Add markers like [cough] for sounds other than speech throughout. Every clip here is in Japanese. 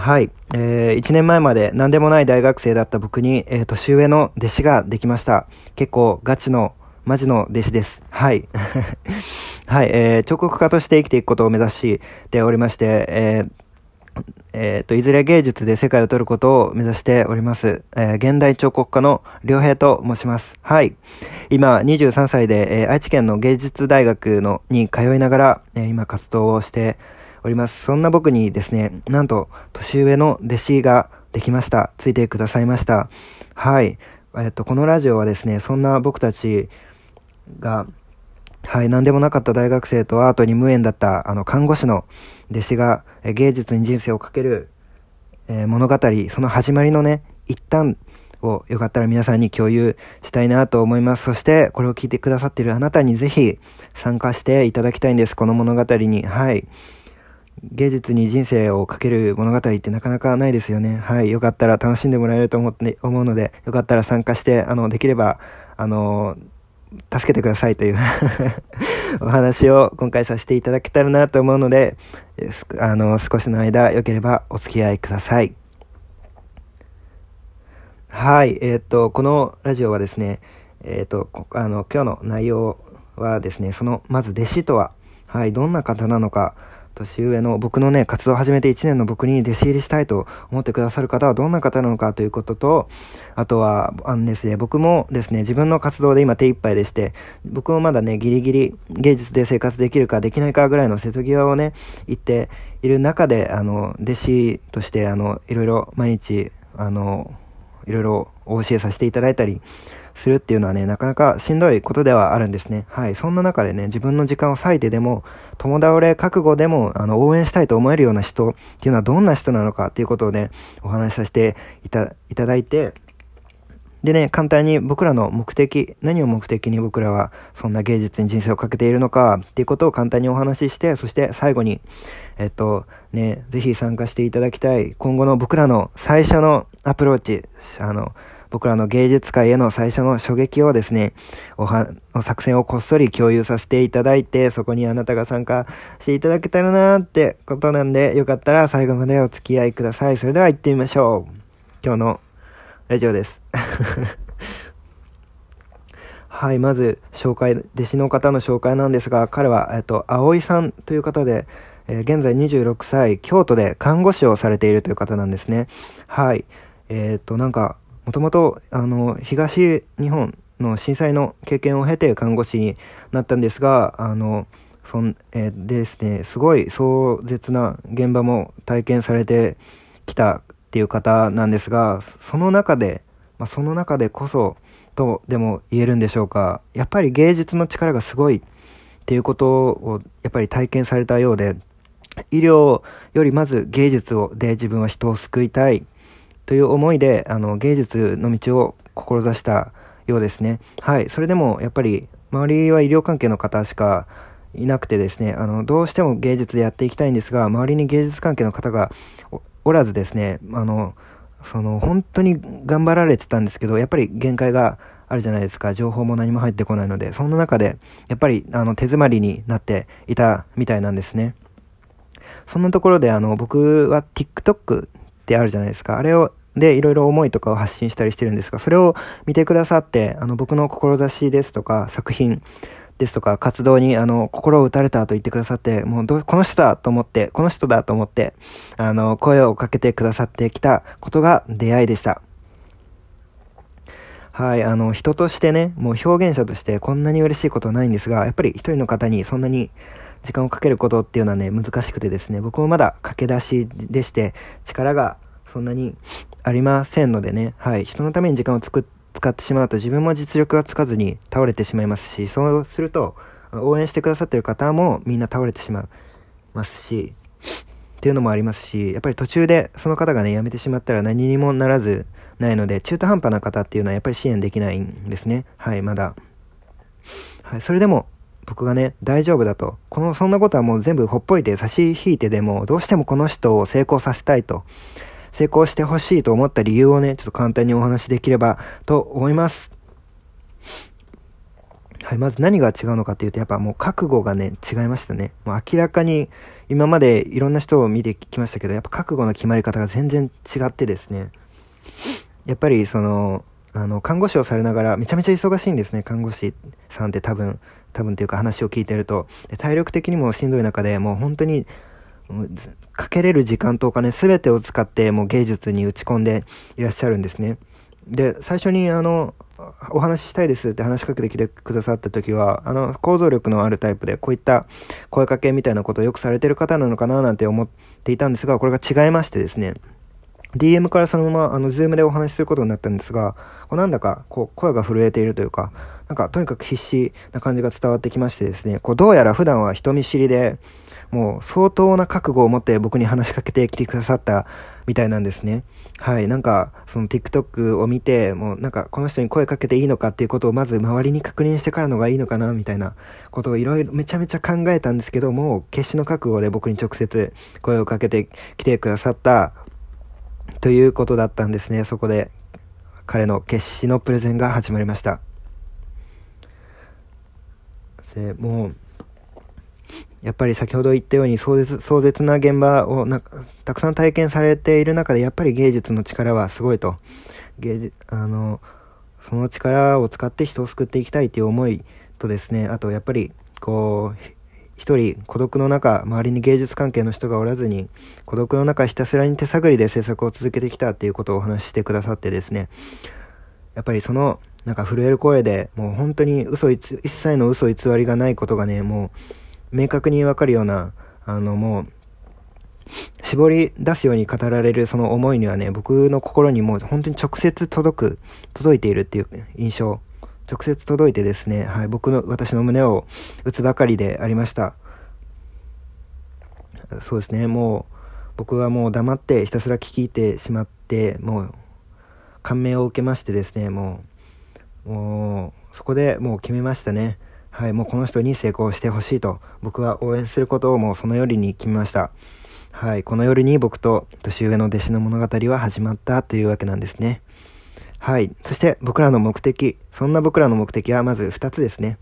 はい。えー、1年前まで何でもない大学生だった僕に、えー、年上の弟子ができました。結構ガチの、マジの弟子です。はい。[laughs] はい、えー、彫刻家として生きていくことを目指しておりまして、えー、えっ、ー、と、いずれ芸術で世界を取ることを目指しております。えー、現代彫刻家の良平と申します。はい。今、23歳で、えー、愛知県の芸術大学のに通いながら、え今活動をしております。そんな僕にですね、なんと、年上の弟子ができました。ついてくださいました。はい。えっ、と、このラジオはですね、そんな僕たちが、はい、何でもなかった大学生とアートに無縁だったあの看護師の弟子が芸術に人生をかける、えー、物語、その始まりのね、一端をよかったら皆さんに共有したいなと思います。そしてこれを聞いてくださっているあなたにぜひ参加していただきたいんです。この物語に。はい。芸術に人生をかける物語ってなかなかないですよね。はい。よかったら楽しんでもらえると思って、思うので、よかったら参加して、あの、できれば、あの、助けてくださいという [laughs] お話を今回させていただけたらなと思うので、あの、少しの間、よければお付き合いください。はい、えっ、と、このラジオはですね、えっ、と、あの、今日の内容はですね、その、まず弟子とは、はい、どんな方なのか、年上の僕のね、活動を始めて1年の僕に弟子入りしたいと思ってくださる方はどんな方なのかということと、あとは、あのですね、僕もですね、自分の活動で今手一杯でして、僕もまだね、ギリギリ芸術で生活できるかできないかぐらいの瀬戸際をね、言っている中で、あの、弟子として、あの、いろいろ毎日、あの、いろいろお教えさせていただいたり、するっていうのはね、なかなかしんどいことではあるんですね。はい。そんな中でね、自分の時間を割いてでも、友倒れ覚悟でも、あの、応援したいと思えるような人っていうのはどんな人なのかっていうことをね、お話しさせていたいただいて、でね、簡単に僕らの目的、何を目的に僕らはそんな芸術に人生をかけているのかっていうことを簡単にお話しして、そして最後に、えっと、ね、ぜひ参加していただきたい、今後の僕らの最初のアプローチ、あの、僕らの芸術界への最初の衝撃をですね、おは、作戦をこっそり共有させていただいて、そこにあなたが参加していただけたらなーってことなんで、よかったら最後までお付き合いください。それでは行ってみましょう。今日のラジオです。[laughs] はい、まず紹介、弟子の方の紹介なんですが、彼は、えっと、葵さんという方で、え、現在26歳、京都で看護師をされているという方なんですね。はい。えっ、と、なんか、もともと、あの、東日本の震災の経験を経て看護師になったんですが、あの、そん、えー、ですね、すごい壮絶な現場も体験されてきたっていう方なんですが、その中で、まあ、その中でこそ、とでも言えるんでしょうか、やっぱり芸術の力がすごいっていうことをやっぱり体験されたようで、医療よりまず芸術をで自分は人を救いたい。という思いで、あの、芸術の道を志したようですね。はい。それでも、やっぱり、周りは医療関係の方しかいなくてですね、あの、どうしても芸術でやっていきたいんですが、周りに芸術関係の方がおらずですね、あの、その、本当に頑張られてたんですけど、やっぱり限界があるじゃないですか。情報も何も入ってこないので、そんな中で、やっぱり、あの、手詰まりになっていたみたいなんですね。そんなところで、あの、僕は TikTok ってあるじゃないですか。あれをで、いろいろ思いとかを発信したりしてるんですが、それを見てくださって、あの、僕の志ですとか、作品ですとか、活動に、あの、心を打たれたと言ってくださって、もうど、この人だと思って、この人だと思って、あの、声をかけてくださってきたことが出会いでした。はい、あの、人としてね、もう表現者としてこんなに嬉しいことはないんですが、やっぱり一人の方にそんなに時間をかけることっていうのはね、難しくてですね、僕もまだ駆け出しでして、力がそんなにありませんのでね、はい、人のために時間を使ってしまうと自分も実力がつかずに倒れてしまいますし、そうすると応援してくださってる方もみんな倒れてしまいますし、っていうのもありますし、やっぱり途中でその方がね、辞めてしまったら何にもならずないので、中途半端な方っていうのはやっぱり支援できないんですね。はい、まだ。はい、それでも僕がね、大丈夫だと。この、そんなことはもう全部ほっぽいて差し引いてでも、どうしてもこの人を成功させたいと。成功してほしいと思った理由をね、ちょっと簡単にお話しできればと思います。はい、まず何が違うのかっていうと、やっぱもう覚悟がね、違いましたね。もう明らかに今までいろんな人を見てきましたけど、やっぱ覚悟の決まり方が全然違ってですね、やっぱりその、あの、看護師をされながら、めちゃめちゃ忙しいんですね、看護師さんって多分、多分っていうか話を聞いてると。体力的にもしんどい中でもう本当に、かけれる時間とお金全てを使ってもう芸術に打ち込んでいらっしゃるんですね。で、最初にあの、お話ししたいですって話しかけてきてくださった時は、あの、行動力のあるタイプで、こういった声かけみたいなことをよくされてる方なのかななんて思っていたんですが、これが違いましてですね、DM からそのまま、あの、ズームでお話しすることになったんですが、こうなんだか、こう、声が震えているというか、なんか、とにかく必死な感じが伝わってきましてですね、こう、どうやら普段は人見知りで、もう相当な覚悟を持って僕に話しかけてきてくださったみたいなんですね。はい。なんか、その TikTok を見て、もうなんかこの人に声かけていいのかっていうことをまず周りに確認してからのがいいのかなみたいなことをいろいろめちゃめちゃ考えたんですけども、決死の覚悟で僕に直接声をかけてきてくださったということだったんですね。そこで彼の決死のプレゼンが始まりました。でもうやっぱり先ほど言ったように壮絶壮絶な現場をなたくさん体験されている中でやっぱり芸術の力はすごいと芸あのその力を使って人を救っていきたいという思いとですねあとやっぱりこう一人孤独の中周りに芸術関係の人がおらずに孤独の中ひたすらに手探りで制作を続けてきたっていうことをお話ししてくださってですね。やっぱりそのなんか震える声でもう本当に嘘一切の嘘偽りがないことがねもう明確にわかるような、あの、もう、絞り出すように語られるその思いにはね、僕の心にも本当に直接届く、届いているっていう印象、直接届いてですね、はい、僕の、私の胸を打つばかりでありました。そうですね、もう、僕はもう黙ってひたすら聞き入ってしまって、もう、感銘を受けましてですね、もう、もう、そこでもう決めましたね。はい、もうこの人に成功してほしいと、僕は応援することをもうその夜に決めました。はい、この夜に僕と年上の弟子の物語は始まったというわけなんですね。はい、そして僕らの目的、そんな僕らの目的はまず2つですね。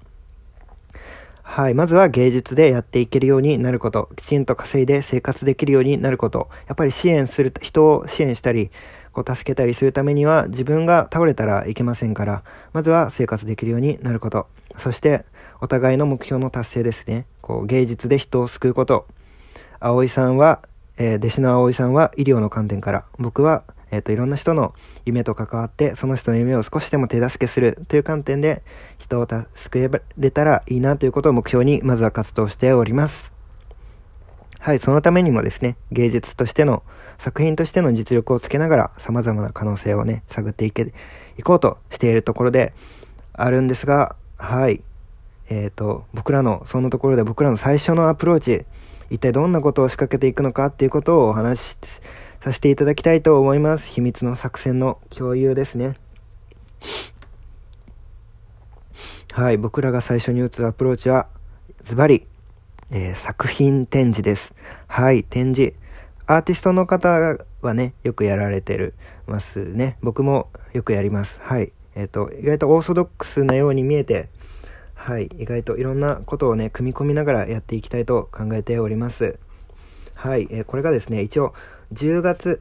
はい。まずは芸術でやっていけるようになること。きちんと稼いで生活できるようになること。やっぱり支援する、人を支援したり、こう助けたりするためには自分が倒れたらいけませんから、まずは生活できるようになること。そして、お互いの目標の達成ですね。こう芸術で人を救うこと。葵さんは、えー、弟子の葵さんは医療の観点から、僕は、えっ、ー、と、いろんな人の夢と関わって、その人の夢を少しでも手助けするという観点で、人を救えれたらいいなということを目標に、まずは活動しております。はい、そのためにもですね、芸術としての、作品としての実力をつけながら、様々な可能性をね、探っていけ、いこうとしているところであるんですが、はい、えっ、ー、と、僕らの、そんなところで僕らの最初のアプローチ、一体どんなことを仕掛けていくのかっていうことをお話しさせていただきたいと思います。秘密の作戦の共有ですね。はい、僕らが最初に打つアプローチは、ズバリ、えー、作品展示です。はい、展示。アーティストの方はね、よくやられてるますね。僕もよくやります。はい。えっ、ー、と、意外とオーソドックスなように見えて、はい、意外といろんなことをね、組み込みながらやっていきたいと考えております。はい、えー、これがですね、一応10月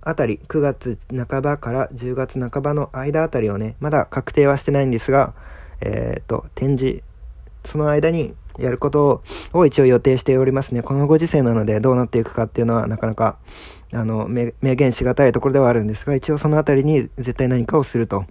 あたり、9月半ばから10月半ばの間あたりをね、まだ確定はしてないんですが、えっ、ー、と、展示、その間にやることを一応予定しておりますね。このご時世なのでどうなっていくかっていうのはなかなか、あの、明言しがたいところではあるんですが、一応そのあたりに絶対何かをすると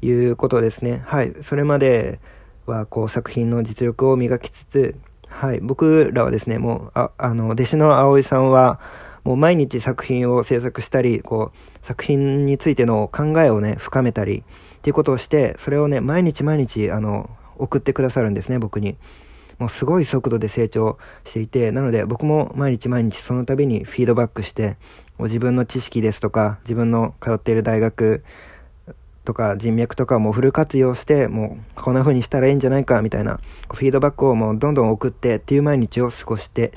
いうことですね。はい。それまでは、こう、作品の実力を磨きつつ、はい。僕らはですね、もう、あ、あの、弟子の葵さんは、もう毎日作品を制作したり、こう、作品についての考えをね、深めたり、っていうことをして、それをね、毎日毎日、あの、送ってくださるんですね、僕に。もうすごい速度で成長していて、なので僕も毎日毎日その度にフィードバックして、もう自分の知識ですとか、自分の通っている大学とか人脈とかもフル活用してもうこんな風にしたらいいんじゃないかみたいなフィードバックをもうどんどん送ってっていう毎日を過ごして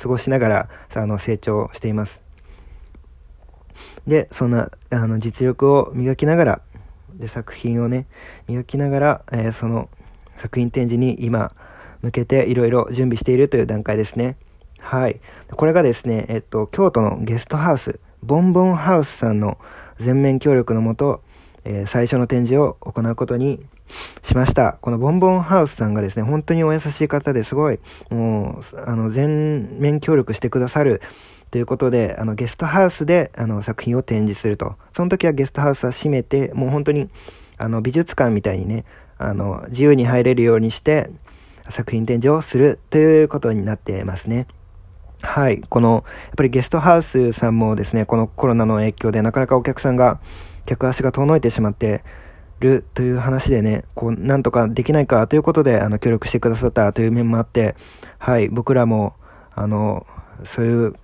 過ごしながらあの成長していますでそんなあの実力を磨きながらで作品をね磨きながら、えー、その作品展示に今向けていろいろ準備しているという段階ですね。はい。これがですね、えっと、京都のゲストハウス、ボンボンハウスさんの全面協力のもと、えー、最初の展示を行うことにしました。このボンボンハウスさんがですね、本当にお優しい方ですごい、もう、あの、全面協力してくださるということで、あの、ゲストハウスで、あの、作品を展示すると。その時はゲストハウスは閉めて、もう本当に、あの、美術館みたいにね、あの、自由に入れるようにして、作品展示をするということになってますね。はい。この、やっぱりゲストハウスさんもですね、このコロナの影響でなかなかお客さんが、客足が遠のいてしまってるという話でね、こう、なんとかできないかということで、あの、協力してくださったという面もあって、はい。僕らも、あの、そういう、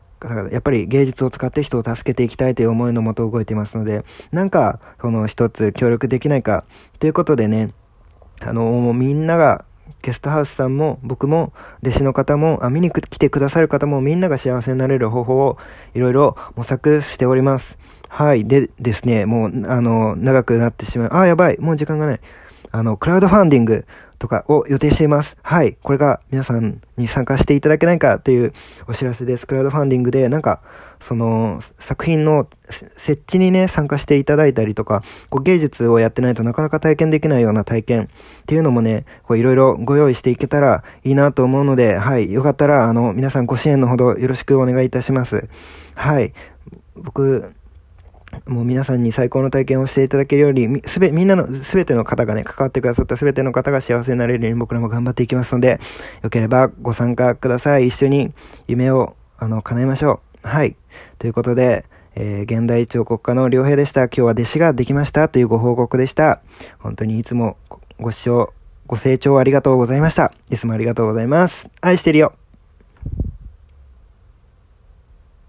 やっぱり芸術を使って人を助けていきたいという思いのもと動いていますので、なんか、その一つ協力できないかということでね、あの、みんながゲストハウスさんも僕も弟子の方もあ見に来てくださる方もみんなが幸せになれる方法をいろいろ模索しております。はい。でですね、もうあの長くなってしまう。あ、やばい。もう時間がない。あの、クラウドファンディングとかを予定しています。はい。これが皆さんに参加していただけないかというお知らせです。クラウドファンディングで、なんか、その、作品の設置にね、参加していただいたりとか、こう芸術をやってないとなかなか体験できないような体験っていうのもね、こういろいろご用意していけたらいいなと思うので、はい。よかったら、あの、皆さんご支援のほどよろしくお願いいたします。はい。僕、もう皆さんに最高の体験をしていただけるように、すべ、みんなの、すべての方がね、関わってくださったすべての方が幸せになれるように僕らも頑張っていきますので、よければご参加ください。一緒に夢を、あの、叶えましょう。はい。ということで、えー、現代彫刻家の良平でした。今日は弟子ができましたというご報告でした。本当にいつもご視聴、ご清聴ありがとうございました。いつもありがとうございます。愛してるよ。